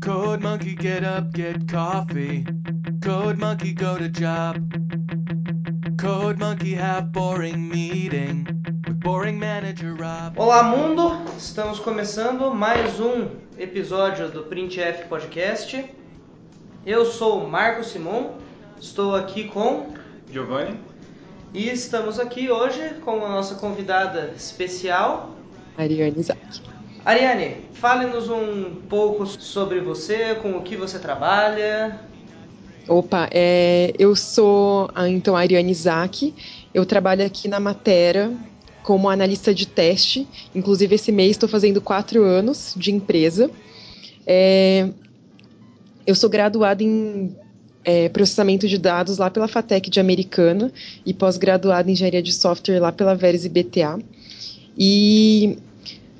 Code Monkey get up, get coffee. Code Monkey go to job. Code Monkey have boring meeting with boring manager Rob. Olá, mundo! Estamos começando mais um episódio do Print F Podcast. Eu sou o Marco Simon, estou aqui com Giovanni? e estamos aqui hoje com a nossa convidada especial, Ariane Isaac. Ariane. Fale-nos um pouco sobre você, com o que você trabalha. Opa, é, eu sou a, então a Ariane Isaac, eu trabalho aqui na Matera como analista de teste, inclusive esse mês estou fazendo quatro anos de empresa. É, eu sou graduada em é, processamento de dados lá pela FATEC de Americana e pós-graduada em engenharia de software lá pela Veres IBTA. E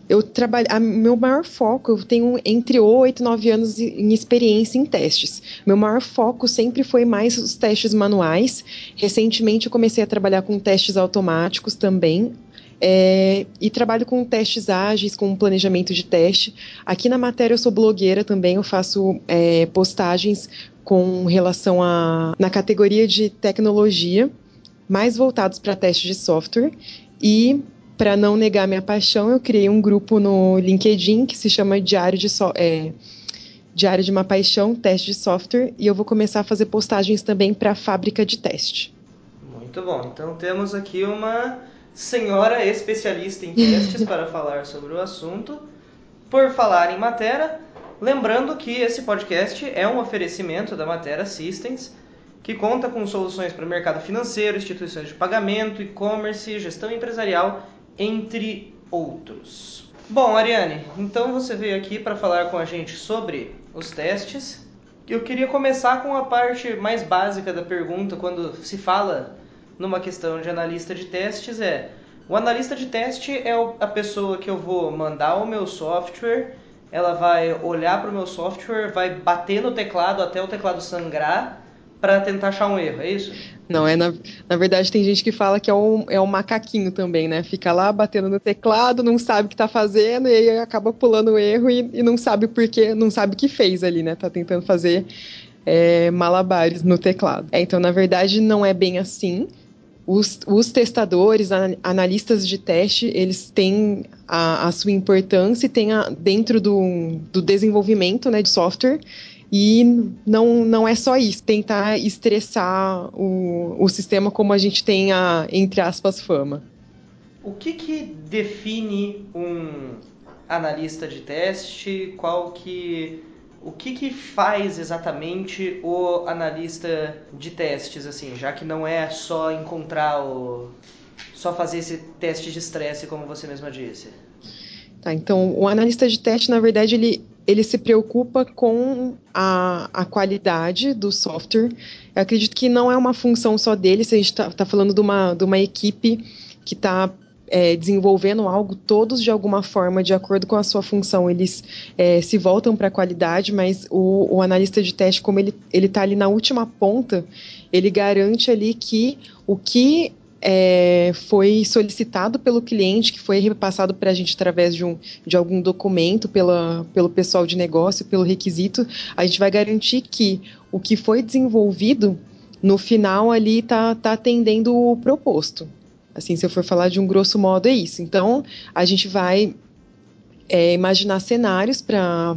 eu trabalho, meu maior foco, eu tenho entre 8 e 9 anos em experiência em testes. Meu maior foco sempre foi mais os testes manuais. Recentemente eu comecei a trabalhar com testes automáticos também. É, e trabalho com testes ágeis, com planejamento de teste. Aqui na matéria eu sou blogueira também, eu faço é, postagens com relação a na categoria de tecnologia, mais voltados para testes de software. E para não negar minha paixão, eu criei um grupo no LinkedIn que se chama Diário de, so é, Diário de uma Paixão, Teste de Software, e eu vou começar a fazer postagens também para a fábrica de teste. Muito bom. Então temos aqui uma senhora especialista em testes para falar sobre o assunto. Por falar em matéria, lembrando que esse podcast é um oferecimento da Matera Systems, que conta com soluções para o mercado financeiro, instituições de pagamento, e-commerce, gestão empresarial, entre outros. Bom, Ariane, então você veio aqui para falar com a gente sobre os testes. Eu queria começar com a parte mais básica da pergunta quando se fala numa questão de analista de testes é o analista de teste é a pessoa que eu vou mandar o meu software, ela vai olhar para o meu software, vai bater no teclado até o teclado sangrar para tentar achar um erro, é isso? Não, é na, na verdade tem gente que fala que é um, é um macaquinho também, né? Fica lá batendo no teclado, não sabe o que tá fazendo, e aí acaba pulando o erro e, e não sabe o porquê, não sabe o que fez ali, né? Tá tentando fazer é, malabares no teclado. É, então, na verdade, não é bem assim. Os, os testadores, analistas de teste, eles têm a, a sua importância e têm a, dentro do, do desenvolvimento né, de software e não, não é só isso, tentar estressar o, o sistema como a gente tem a, entre aspas, fama. O que, que define um analista de teste? Qual que o que, que faz exatamente o analista de testes, assim, já que não é só encontrar o. só fazer esse teste de estresse, como você mesma disse? Tá, então o analista de teste, na verdade, ele, ele se preocupa com a, a qualidade do software. Eu acredito que não é uma função só dele, se a gente está tá falando de uma, de uma equipe que está é, desenvolvendo algo, todos de alguma forma, de acordo com a sua função, eles é, se voltam para a qualidade, mas o, o, analista de teste, como ele está ali na última ponta, ele garante ali que o que é, foi solicitado pelo cliente, que foi repassado para a gente através de, um, de algum documento pela, pelo pessoal de negócio, pelo requisito, a gente vai garantir que o que foi desenvolvido no final ali está tá atendendo o proposto. Assim, se eu for falar de um grosso modo, é isso. Então, a gente vai é, imaginar cenários para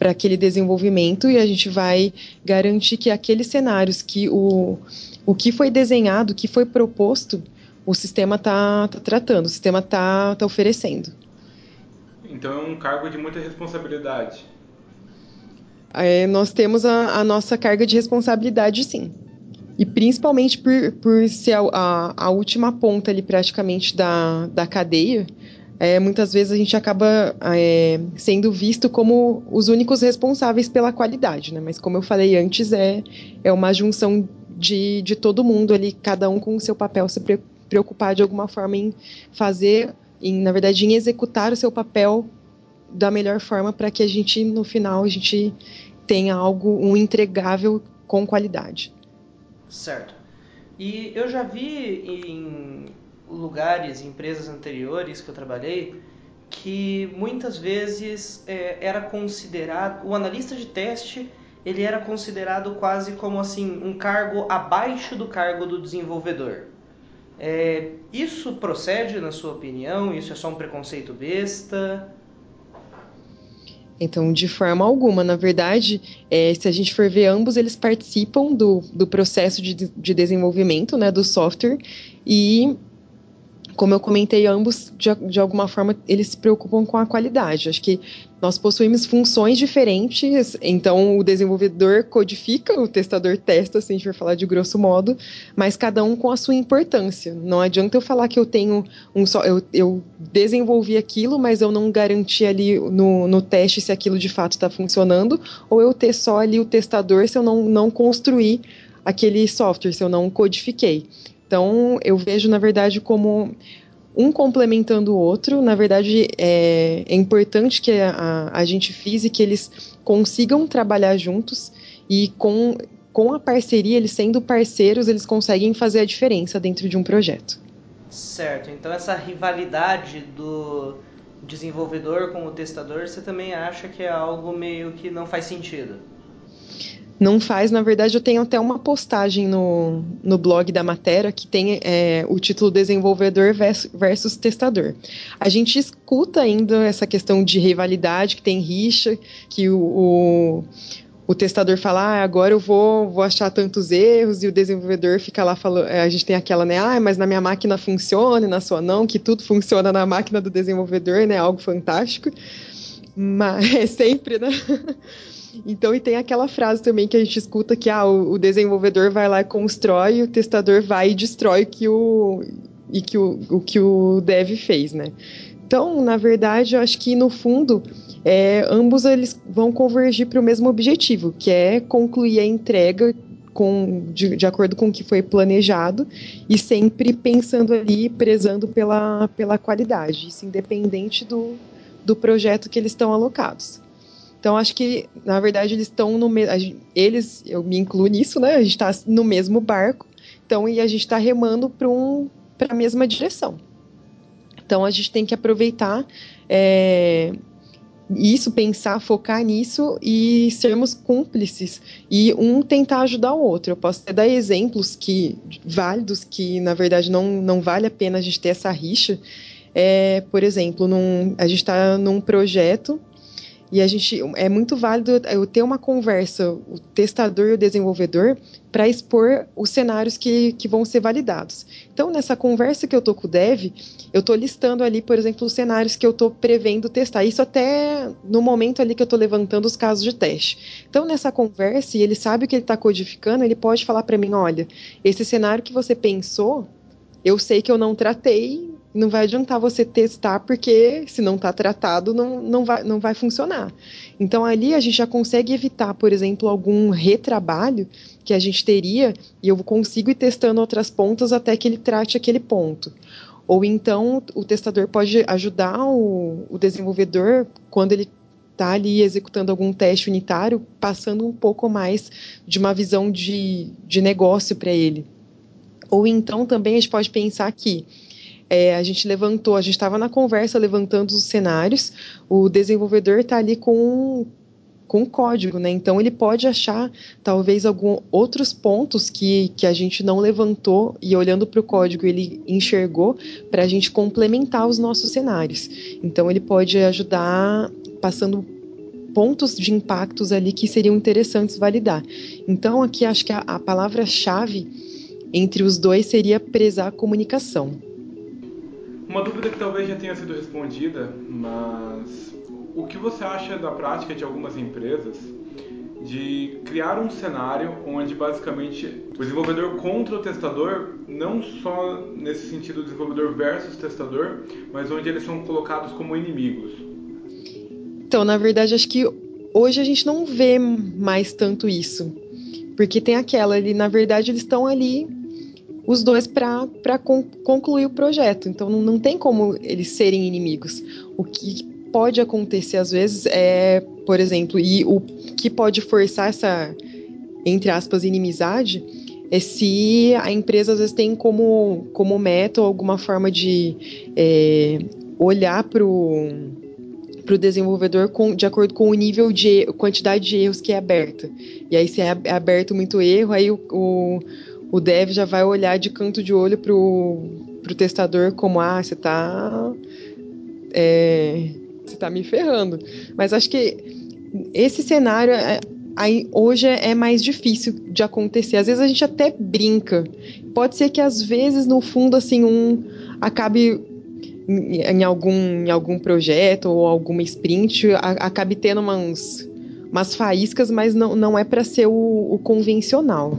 para aquele desenvolvimento e a gente vai garantir que aqueles cenários que o, o que foi desenhado, o que foi proposto, o sistema está tá tratando, o sistema está tá oferecendo. Então é um cargo de muita responsabilidade. É, nós temos a, a nossa carga de responsabilidade, sim. E principalmente por, por ser a, a, a última ponta ali praticamente da, da cadeia, é, muitas vezes a gente acaba é, sendo visto como os únicos responsáveis pela qualidade, né? Mas como eu falei antes, é, é uma junção de, de todo mundo ali, cada um com o seu papel, se preocupar de alguma forma em fazer, em, na verdade, em executar o seu papel da melhor forma para que a gente, no final, a gente tenha algo, um entregável com qualidade. Certo. E eu já vi em lugares, em empresas anteriores que eu trabalhei, que muitas vezes é, era considerado o analista de teste ele era considerado quase como assim um cargo abaixo do cargo do desenvolvedor. É, isso procede na sua opinião? Isso é só um preconceito besta? Então, de forma alguma, na verdade, é, se a gente for ver, ambos eles participam do, do processo de, de desenvolvimento né, do software e como eu comentei, ambos, de, de, alguma forma, eles se preocupam com a qualidade. Acho que nós possuímos funções diferentes, então o desenvolvedor codifica, o testador testa, se a gente for falar de grosso modo, mas cada um com a sua importância. Não adianta eu falar que eu tenho um só. Eu, eu desenvolvi aquilo, mas eu não garanti ali no, no teste se aquilo de fato está funcionando, ou eu ter só ali o testador se eu não, não construir aquele software, se eu não codifiquei. Então, eu vejo, na verdade, como um complementando o outro. Na verdade, é, é importante que a, a, gente que eles consigam trabalhar juntos e com, com a parceria, eles sendo parceiros, eles conseguem fazer a diferença dentro de um projeto. Certo. Então, essa rivalidade do desenvolvedor com o testador, você também acha que é algo meio que não faz sentido? Não faz, na verdade, eu tenho até uma postagem no, no blog da matéria que tem é, o título Desenvolvedor versus, Testador. A gente escuta ainda essa questão de rivalidade, que tem rixa, que o, o o testador fala, ah, agora eu vou, vou achar tantos erros, e o desenvolvedor fica lá falando, é, a gente tem aquela, né, ah, mas na minha máquina funciona, e na sua não, que tudo funciona na máquina do desenvolvedor, né, algo fantástico, mas é sempre, né, então, e tem aquela frase também que a gente escuta que ah, o, desenvolvedor vai lá e constrói, o testador vai e destrói que o, e que o, o que o dev fez, né? Então, na verdade, eu acho que no fundo, é, ambos eles vão convergir para o mesmo objetivo, que é concluir a entrega com, de, de, acordo com o que foi planejado e sempre pensando ali, prezando pela, pela qualidade, isso independente do, do projeto que eles estão alocados. Então acho que, na verdade, eles estão no mesmo. Eles, eu me incluo nisso, né? A gente está no mesmo barco. Então, e a gente está remando para um, a mesma direção. Então a gente tem que aproveitar é, isso, pensar, focar nisso e sermos cúmplices e um tentar ajudar o outro. Eu posso até dar exemplos que válidos que na verdade não, não vale a pena a gente ter essa rixa. É, por exemplo, num, a gente está num projeto e a gente é muito válido eu ter uma conversa, o testador e o desenvolvedor, para expor os cenários que, que vão ser validados. Então, nessa conversa que eu tô com o dev, eu tô listando ali, por exemplo, os cenários que eu tô prevendo testar. Isso até no momento ali que eu tô levantando os casos de teste. Então, nessa conversa, e ele sabe o que ele está codificando, ele pode falar para mim, olha, esse cenário que você pensou, eu sei que eu não tratei, não vai adiantar você testar, porque se não está tratado, não, não, vai, não vai funcionar. Então ali a gente já consegue evitar, por exemplo, algum retrabalho que a gente teria e eu consigo ir testando outras pontas até que ele trate aquele ponto. Ou então o testador pode ajudar o, o desenvolvedor quando ele está ali executando algum teste unitário, passando um pouco mais de uma visão de, de negócio para ele. Ou então também a gente pode pensar que é, a gente levantou, a gente estava na conversa levantando os cenários, o desenvolvedor está ali com com código, né? Então ele pode achar talvez alguns outros pontos que, que a gente não levantou e olhando para o código ele enxergou para a gente complementar os nossos cenários. Então ele pode ajudar passando pontos de impactos ali que seriam interessantes validar. Então aqui acho que a, a palavra-chave entre os dois seria prezar a comunicação. Uma dúvida que talvez já tenha sido respondida, mas o que você acha da prática de algumas empresas de criar um cenário onde basicamente o desenvolvedor contra o testador, não só nesse sentido desenvolvedor versus testador, mas onde eles são colocados como inimigos? Então, na verdade, acho que hoje a gente não vê mais tanto isso. Porque tem aquela ali, na verdade, eles estão ali os dois para con concluir o projeto. Então não, não tem como eles serem inimigos. O que pode acontecer às vezes é, por exemplo, e o que pode forçar essa, entre aspas, inimizade é se a empresa às vezes tem como, como meta alguma forma de é, olhar para o para o desenvolvedor com, de acordo com o nível de quantidade de erros que é aberta. E aí, se é aberto muito erro, aí o, o dev já vai olhar de canto de olho para o testador como, ah, você está é, você tá me ferrando. Mas acho que esse cenário é, aí, hoje é mais difícil de acontecer. Às vezes a gente até brinca. Pode ser que às vezes, no fundo, assim, um acabe em algum, em algum projeto ou alguma sprint acabe tendo umas, umas faíscas, mas não, não é para ser o, o, convencional.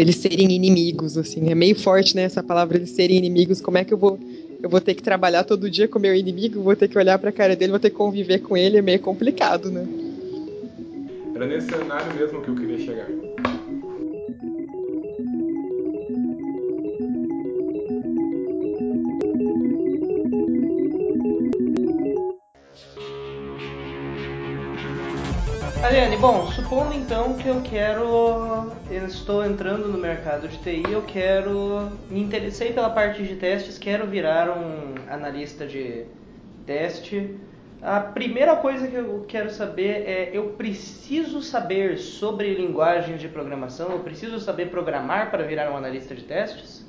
Eles serem inimigos, assim. É meio forte, né, essa palavra, eles serem inimigos. Como é que eu vou eu vou ter que trabalhar todo dia com meu inimigo, vou ter que olhar para a cara dele, vou ter que conviver com ele, é meio complicado, né? Era nesse cenário mesmo que eu queria chegar. Bom, supondo então que eu quero. Eu estou entrando no mercado de TI, eu quero. Me interessei pela parte de testes, quero virar um analista de teste. A primeira coisa que eu quero saber é: eu preciso saber sobre linguagens de programação? Eu preciso saber programar para virar um analista de testes?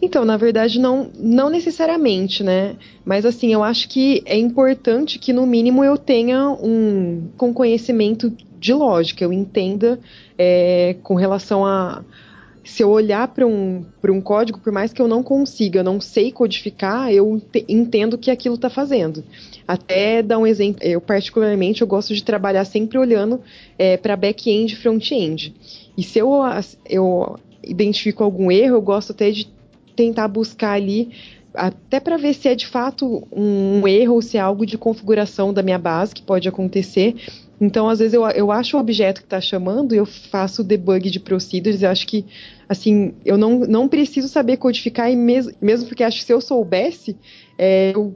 Então, na verdade, não, não necessariamente, né? Mas assim, eu acho que é importante que, no mínimo, eu tenha um com conhecimento de lógica, eu entenda é, com relação a. Se eu olhar para um, um código, por mais que eu não consiga, eu não sei codificar, eu entendo o que aquilo está fazendo. Até dar um exemplo, eu particularmente eu gosto de trabalhar sempre olhando é, para back-end e front-end. E se eu, eu identifico algum erro, eu gosto até de tentar buscar ali até para ver se é de fato um, um, erro ou se é algo de configuração da minha base que pode acontecer. Então, às vezes, eu, eu acho o objeto que está chamando e eu faço o debug de procedures. Eu acho que, assim, eu não, não preciso saber codificar, e mesmo, mesmo porque acho que se eu soubesse é, eu,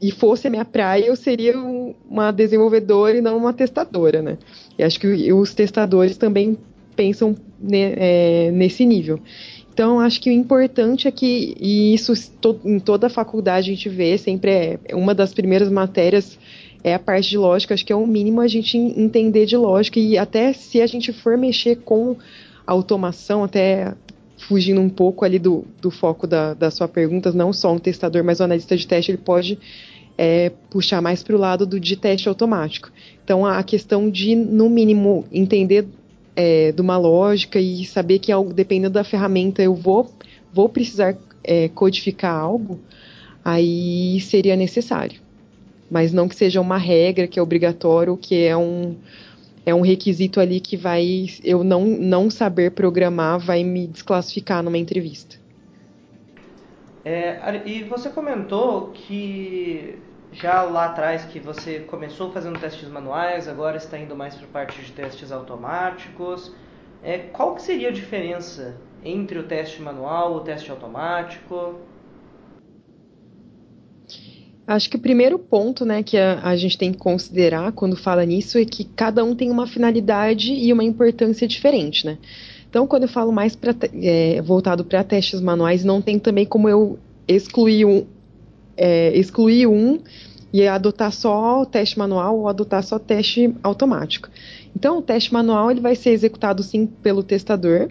e fosse a minha praia, eu seria uma desenvolvedora e não uma testadora, né? E acho que os testadores também pensam ne, é, nesse nível. Então, acho que o importante é que, e isso em toda a faculdade a gente vê, sempre é uma das primeiras matérias é a parte de lógica, acho que é o mínimo a gente entender de lógica e até se a gente for mexer com automação, até fugindo um pouco ali do, do foco da, da sua pergunta, não só um testador, mas o analista de teste, ele pode é, puxar mais para o lado do de teste automático. Então, a questão de, no mínimo, entender é, de uma lógica e saber que dependendo da ferramenta eu vou, vou precisar é, codificar algo, aí seria necessário. Mas não que seja uma regra que é obrigatório, que é um, é um requisito ali que vai eu não, não saber programar vai me desclassificar numa entrevista. É, e você comentou que já lá atrás que você começou fazendo testes manuais, agora está indo mais para a parte de testes automáticos. É, qual que seria a diferença entre o teste manual e o teste automático? Acho que o primeiro ponto né, que a, a, gente tem que considerar quando fala nisso é que cada um tem uma finalidade e uma importância diferente. Né? Então, quando eu falo mais pra, é, voltado para testes manuais, não tem também como eu excluir um, é, excluir um e adotar só o teste manual ou adotar só teste automático. Então, o teste manual ele vai ser executado sim pelo testador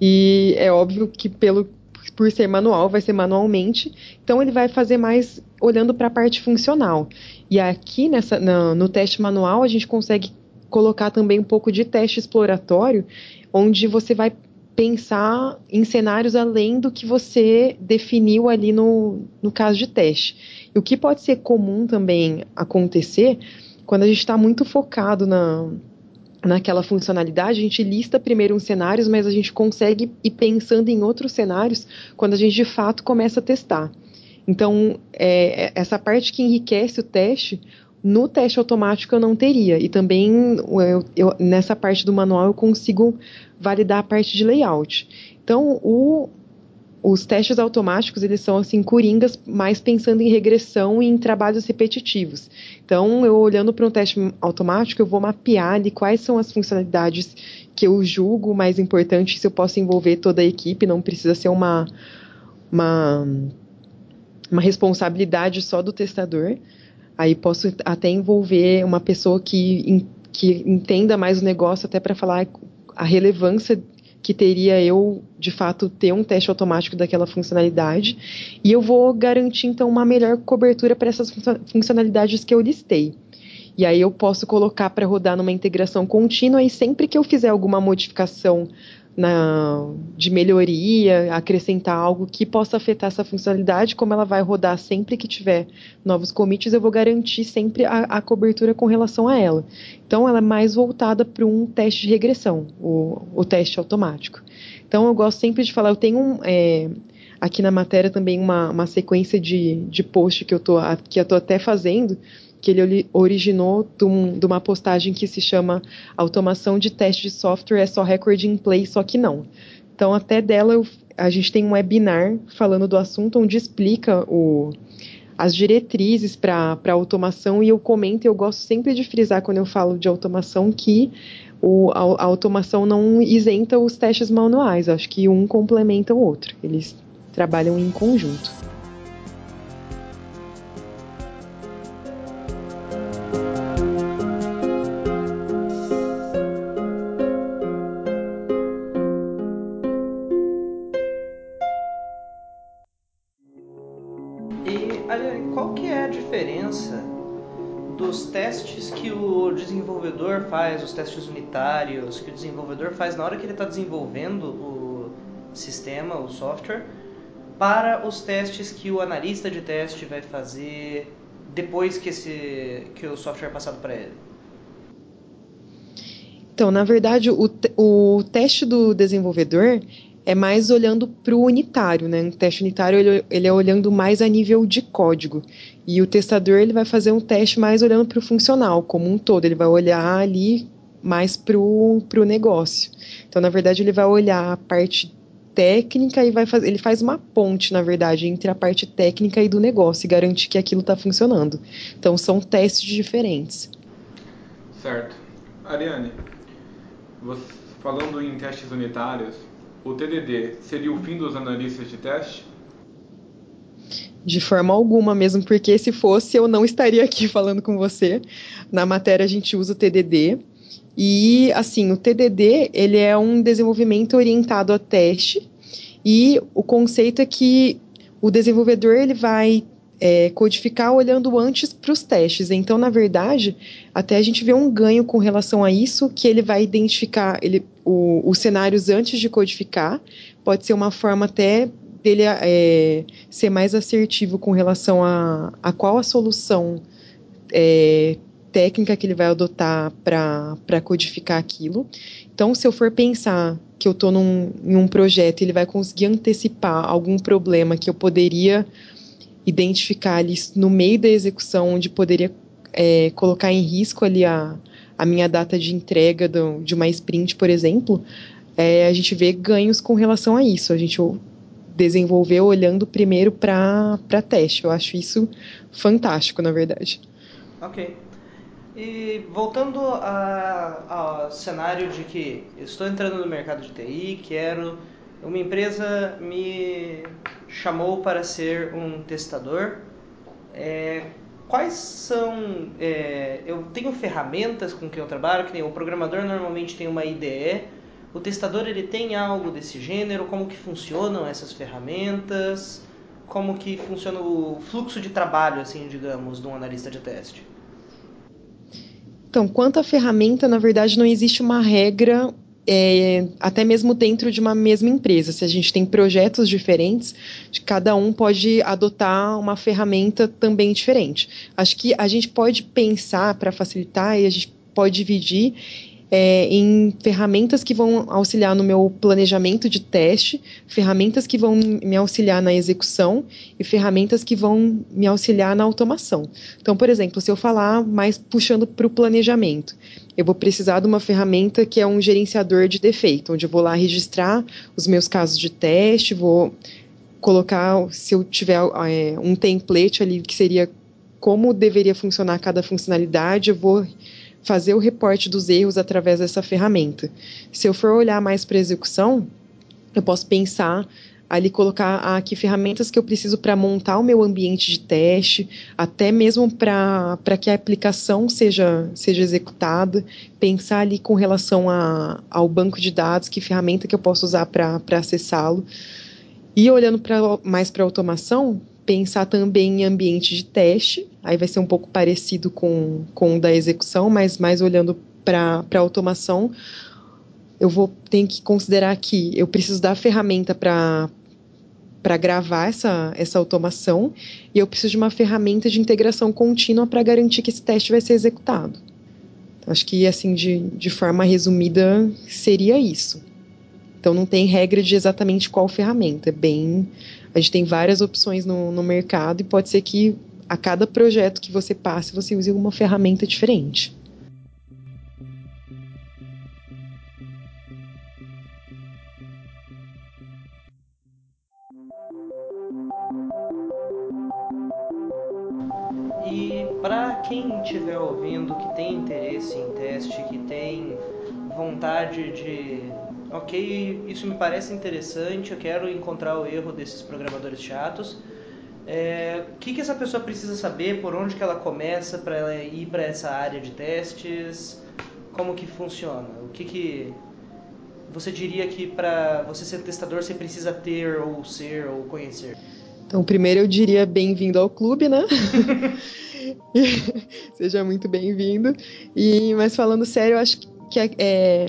e é óbvio que pelo por ser manual vai ser manualmente. Então, ele vai fazer mais olhando para a parte funcional. E aqui nessa no, no teste manual a gente consegue colocar também um pouco de teste exploratório, onde você vai pensar em cenários além do que você definiu ali no, no caso de teste. E o que pode ser comum também acontecer quando a gente está muito focado na, naquela funcionalidade, a gente lista primeiro uns cenários, mas a gente consegue ir pensando em outros cenários quando a gente de fato começa a testar. Então, é, essa parte que enriquece o teste, no teste automático eu não teria. E também eu, eu, nessa parte do manual eu consigo validar a parte de layout. Então, o, os testes automáticos, eles são assim coringas, mais pensando em regressão e em trabalhos repetitivos. Então, eu olhando para um teste automático, eu vou mapear ali quais são as funcionalidades que eu julgo mais importantes, se eu posso envolver toda a equipe, não precisa ser uma uma uma responsabilidade só do testador. Aí posso até envolver uma pessoa que, que entenda mais o negócio, até para falar a relevância que teria eu, de fato, ter um teste automático daquela funcionalidade. E eu vou garantir, então, uma melhor cobertura para essas funcionalidades que eu listei. E aí eu posso colocar para rodar numa integração contínua e sempre que eu fizer alguma modificação na, de melhoria, acrescentar algo que possa afetar essa funcionalidade, como ela vai rodar sempre que tiver novos commits, eu vou garantir sempre a, a cobertura com relação a ela. Então, ela é mais voltada para um teste de regressão, o, o, teste automático. Então, eu gosto sempre de falar, eu tenho um, é, aqui na matéria também uma, uma sequência de, de post que eu tô até fazendo, que ele originou de, um, de, uma postagem que se chama Automação de Teste de Software é só record in play, só que não. Então, até dela, eu, a gente tem um webinar falando do assunto, onde explica o, as diretrizes para automação, e eu comento, eu gosto sempre de frisar quando eu falo de automação, que o, a, a automação não isenta os testes manuais, acho que um complementa o outro, eles trabalham em conjunto. Faz, os testes unitários que o desenvolvedor faz na hora que ele está desenvolvendo o sistema, o software, para os testes que o analista de teste vai fazer depois que, esse, que o software é passado para ele? Então, na verdade, o, o teste do desenvolvedor é mais olhando para o unitário, né? O teste unitário ele, ele, é olhando mais a nível de código e o testador ele vai fazer um teste mais olhando para o funcional como um todo. Ele vai olhar ali mais para o negócio. Então, na verdade, ele vai olhar a parte técnica e vai fazer, ele faz uma ponte, na verdade, entre a parte técnica e do negócio e garante que aquilo está funcionando. Então, são testes diferentes. Certo. Ariane, você, falando em testes unitários, o TDD seria o fim dos analistas de teste? De forma alguma, mesmo porque se fosse, eu não estaria aqui falando com você. Na matéria a gente usa o TDD. E, assim, o TDD, ele é um desenvolvimento orientado a teste. E o conceito é que o desenvolvedor, ele vai é, codificar olhando antes para os testes. Então, na verdade, até a gente vê um ganho com relação a isso, que ele vai identificar ele, o, os cenários antes de codificar. Pode ser uma forma até dele é, ser mais assertivo com relação a, a qual a solução é, técnica que ele vai adotar para codificar aquilo. Então, se eu for pensar que eu estou em um projeto, ele vai conseguir antecipar algum problema que eu poderia identificar ali no meio da execução, onde poderia é, colocar em risco ali a, a minha data de entrega do, de uma sprint, por exemplo, é, a gente vê ganhos com relação a isso. A gente desenvolveu olhando primeiro para teste. Eu acho isso fantástico, na verdade. Ok. E voltando ao cenário de que estou entrando no mercado de TI, quero uma empresa me chamou para ser um testador. É, quais são. É, eu tenho ferramentas com que eu trabalho, que nem o programador normalmente tem uma IDE. O testador ele tem algo desse gênero? Como que funcionam essas ferramentas? Como que funciona o fluxo de trabalho, assim, digamos, de um analista de teste? Então, quanto à ferramenta, na verdade, não existe uma regra é, até mesmo dentro de uma mesma empresa. Se a gente tem projetos diferentes, cada um pode adotar uma ferramenta também diferente. Acho que a gente pode pensar para facilitar e a gente pode dividir é, em ferramentas que vão auxiliar no meu planejamento de teste, ferramentas que vão me auxiliar na execução e ferramentas que vão me auxiliar na automação. Então, por exemplo, se eu falar mais puxando para o planejamento, eu vou precisar de uma ferramenta que é um gerenciador de defeito, onde eu vou lá registrar os meus casos de teste, vou colocar, se eu tiver é, um template ali que seria como deveria funcionar cada funcionalidade, eu vou fazer o reporte dos erros através dessa ferramenta. Se eu for olhar mais para execução, eu posso pensar ali colocar ah, que ferramentas que eu preciso para montar o meu ambiente de teste, até mesmo para que a aplicação seja, seja executada, pensar ali com relação a, ao banco de dados, que ferramenta que eu posso usar para acessá-lo. E olhando pra, mais para automação, pensar também em ambiente de teste, aí vai ser um pouco parecido com, com o da execução, mas mais olhando para a automação, eu vou ter que considerar que eu preciso da ferramenta para para gravar essa, essa automação e eu preciso de uma ferramenta de integração contínua para garantir que esse teste vai ser executado. Acho que, assim, de, de forma resumida, seria isso. Então, não tem regra de exatamente qual ferramenta. É bem. A gente tem várias opções no, no mercado e pode ser que a cada projeto que você passe, você use uma ferramenta diferente. Ok, isso me parece interessante, eu quero encontrar o erro desses programadores chatos. É, o que, que essa pessoa precisa saber? Por onde que ela começa para ela ir para essa área de testes? Como que funciona? O que que você diria que para você ser testador você precisa ter ou ser ou conhecer? Então, primeiro eu diria bem-vindo ao clube, né? Seja muito bem-vindo. E mas falando sério, eu acho que é, é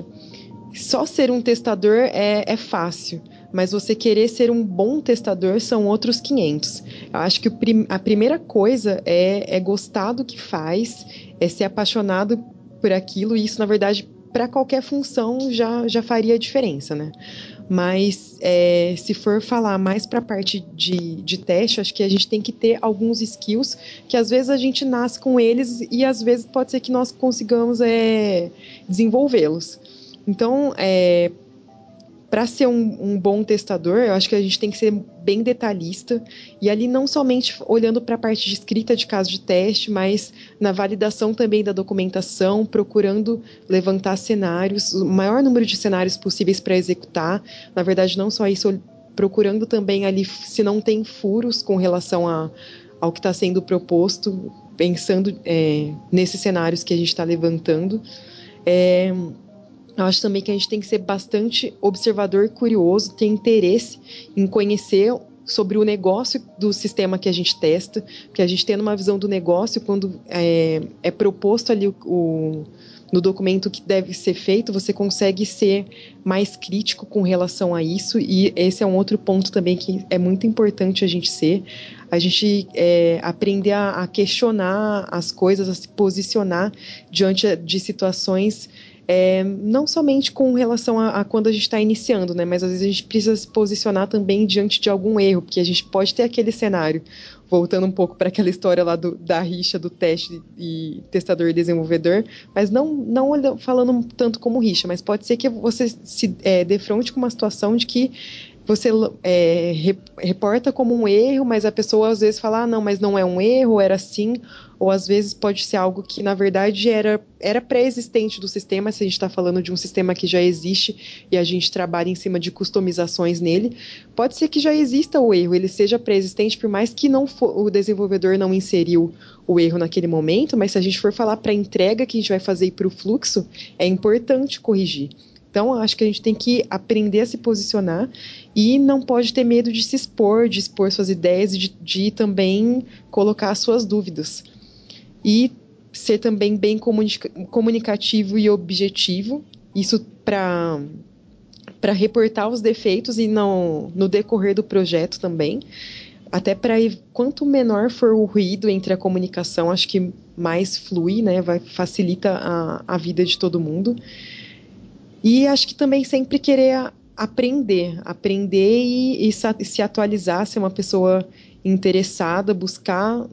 só ser um testador é, é fácil mas você querer ser um bom testador são outros 500. Eu acho que a primeira coisa é, é, gostar do que faz, é ser apaixonado por aquilo, e isso, na verdade, para qualquer função já, já faria diferença, né? Mas é, se for falar mais para a parte de, de teste, acho que a gente tem que ter alguns skills que às vezes a gente nasce com eles e às vezes pode ser que nós consigamos é, desenvolvê-los. Então, é, para ser um, um, bom testador, eu acho que a gente tem que ser bem detalhista e ali não somente olhando para a parte de escrita de caso de teste, mas na validação também da documentação, procurando levantar cenários, o maior número de cenários possíveis para executar. Na verdade, não só isso, procurando também ali se não tem furos com relação a, ao que está sendo proposto, pensando é, nesses cenários que a gente está levantando. É, eu acho também que a gente tem que ser bastante observador, curioso, ter interesse em conhecer sobre o negócio do sistema que a gente testa, porque a gente tendo uma visão do negócio, quando é, é proposto ali o, o, no documento que deve ser feito, você consegue ser mais crítico com relação a isso, e esse é um outro ponto também que é muito importante a gente ser, a gente é, aprender a, a questionar as coisas, a se posicionar diante de situações é, não somente com relação a, a quando a gente está iniciando, né, mas às vezes a gente precisa se posicionar também diante de algum erro, porque a gente pode ter aquele cenário, voltando um pouco para aquela história lá do, da rixa do teste e testador e desenvolvedor, mas não, não falando tanto como rixa, mas pode ser que você se é, defronte com uma situação de que você é, reporta como um erro, mas a pessoa às vezes fala, ah, não, mas não é um erro, era assim, ou às vezes pode ser algo que na verdade era, era pré-existente do sistema, se a gente está falando de um sistema que já existe e a gente trabalha em cima de customizações nele, pode ser que já exista o erro, ele seja pré-existente, por mais que não for, o desenvolvedor não inseriu o erro naquele momento, mas se a gente for falar para a entrega que a gente vai fazer para o fluxo, é importante corrigir. Então, acho que a gente tem que aprender a se posicionar e não pode ter medo de se expor, de expor suas ideias e de, de também colocar suas dúvidas. E ser também bem comunica comunicativo e objetivo, isso para para reportar os defeitos e não no decorrer do projeto também. Até para quanto menor for o ruído entre a comunicação, acho que mais flui, né? Vai facilita a, a vida de todo mundo. E acho que também sempre querer aprender, aprender e, e se atualizar, ser uma pessoa interessada, buscar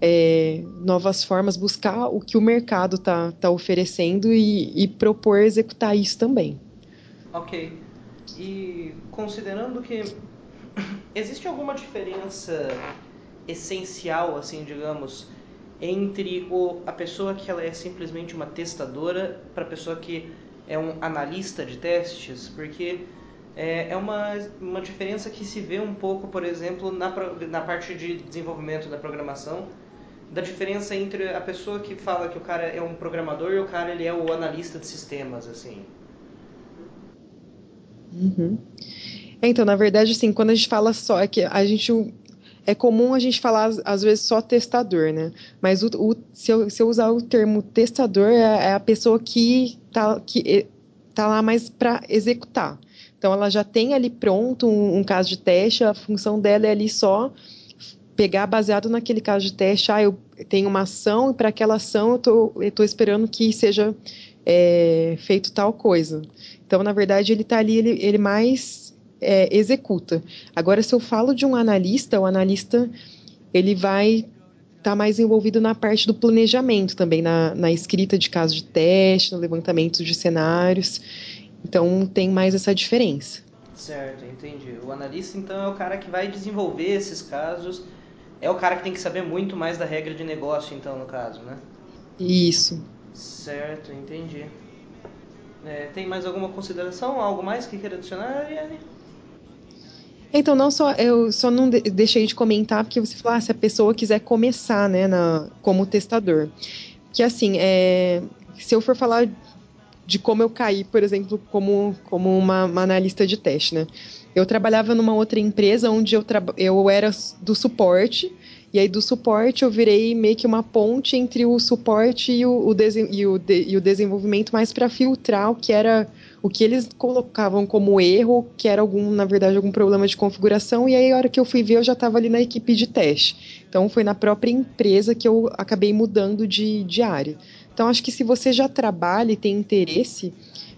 é, novas formas, buscar o que o mercado está tá oferecendo e, e, propor executar isso também. Ok. E considerando que existe alguma diferença essencial, assim, digamos, entre o, a pessoa que ela é simplesmente uma testadora para a pessoa que é um analista de testes, porque é, é uma, uma diferença que se vê um pouco, por exemplo, na, na parte de desenvolvimento da programação, da diferença entre a pessoa que fala que o cara é um programador e o cara ele é o analista de sistemas, assim. Uhum. É, então, na verdade, assim, quando a gente fala só, é que a gente é comum a gente falar às vezes só testador, né? Mas o, o, se, eu, se, eu, usar o termo testador é, é a pessoa que tá, que tá lá mais para executar. Então ela já tem ali pronto um, um, caso de teste, a função dela é ali só pegar baseado naquele caso de teste, ah, eu tenho uma ação e para aquela ação eu tô, tô esperando que seja é, feito tal coisa. Então, na verdade, ele está ali, ele, ele mais é, executa. Agora, se eu falo de um analista, o analista ele vai estar tá mais envolvido na parte do planejamento também, na, na escrita de casos de teste, no levantamento de cenários. Então, tem mais essa diferença. Certo, entendi. O analista, então, é o cara que vai desenvolver esses casos é o cara que tem que saber muito mais da regra de negócio, então, no caso, né? Isso. Certo, entendi. É, tem mais alguma consideração? Algo mais que queira adicionar, Ariane? Então, não só, eu só não deixei de comentar porque você falou, ah, se a pessoa quiser começar, né, na, como testador. Que assim, é, se eu for falar de como eu caí, por exemplo, como, como uma, uma analista de teste, né? Eu trabalhava numa outra empresa onde eu, eu era do suporte, e aí do suporte eu virei meio que uma ponte entre o suporte e o, o, e o, de e o desenvolvimento mais para filtrar o que era o que eles colocavam como erro, que era algum, na verdade, algum problema de configuração, e aí a hora que eu fui ver eu já estava ali na equipe de teste. Então foi na própria empresa que eu acabei mudando de, de área. Então acho que se você já trabalha e tem interesse,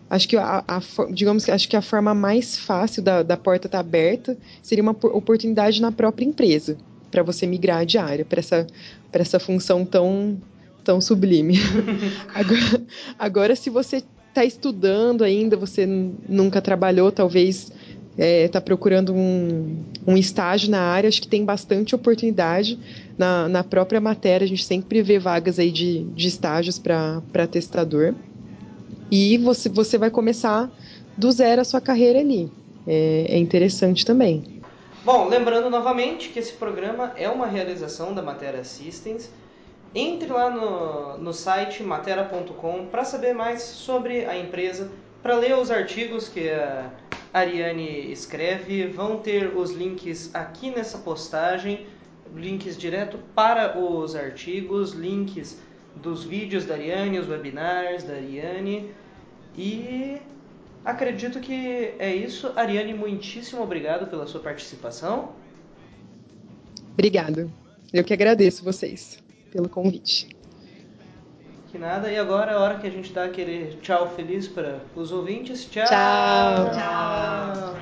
Acho que a, a, digamos acho que a forma mais fácil da, da porta estar tá aberta seria uma oportunidade na própria empresa para você migrar de área para essa para essa função tão tão sublime. agora, agora, se você está estudando ainda, você nunca trabalhou, talvez está é, tá procurando um, um estágio na área, acho que tem bastante oportunidade na, na própria matéria. A gente sempre vê vagas aí de, de estágios para testador. E você, você vai começar do zero a sua carreira ali. É, é interessante também. Bom, lembrando novamente que esse programa é uma realização da Matera Systems. Entre lá no, no site matera.com para saber mais sobre a empresa, para ler os artigos que a Ariane escreve. Vão ter os links aqui nessa postagem, links direto para os artigos, links dos vídeos da Ariane, os webinars da Ariane. E acredito que é isso. Ariane, muitíssimo obrigado pela sua participação. Obrigado. Eu que agradeço vocês pelo convite. Que nada. E agora é a hora que a gente dá aquele tchau feliz para os ouvintes. Tchau. Tchau. tchau.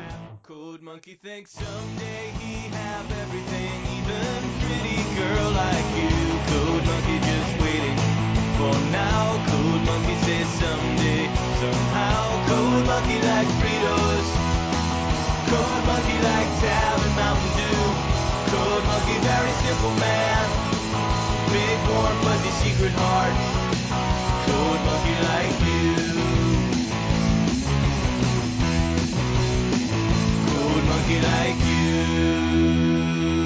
for now. Code Monkey says someday, somehow. Code Monkey like Fritos. Code Monkey like Tab and Mountain Dew. Code Monkey very simple man. Big warm fuzzy secret heart. Code Monkey like you. Code Monkey like you.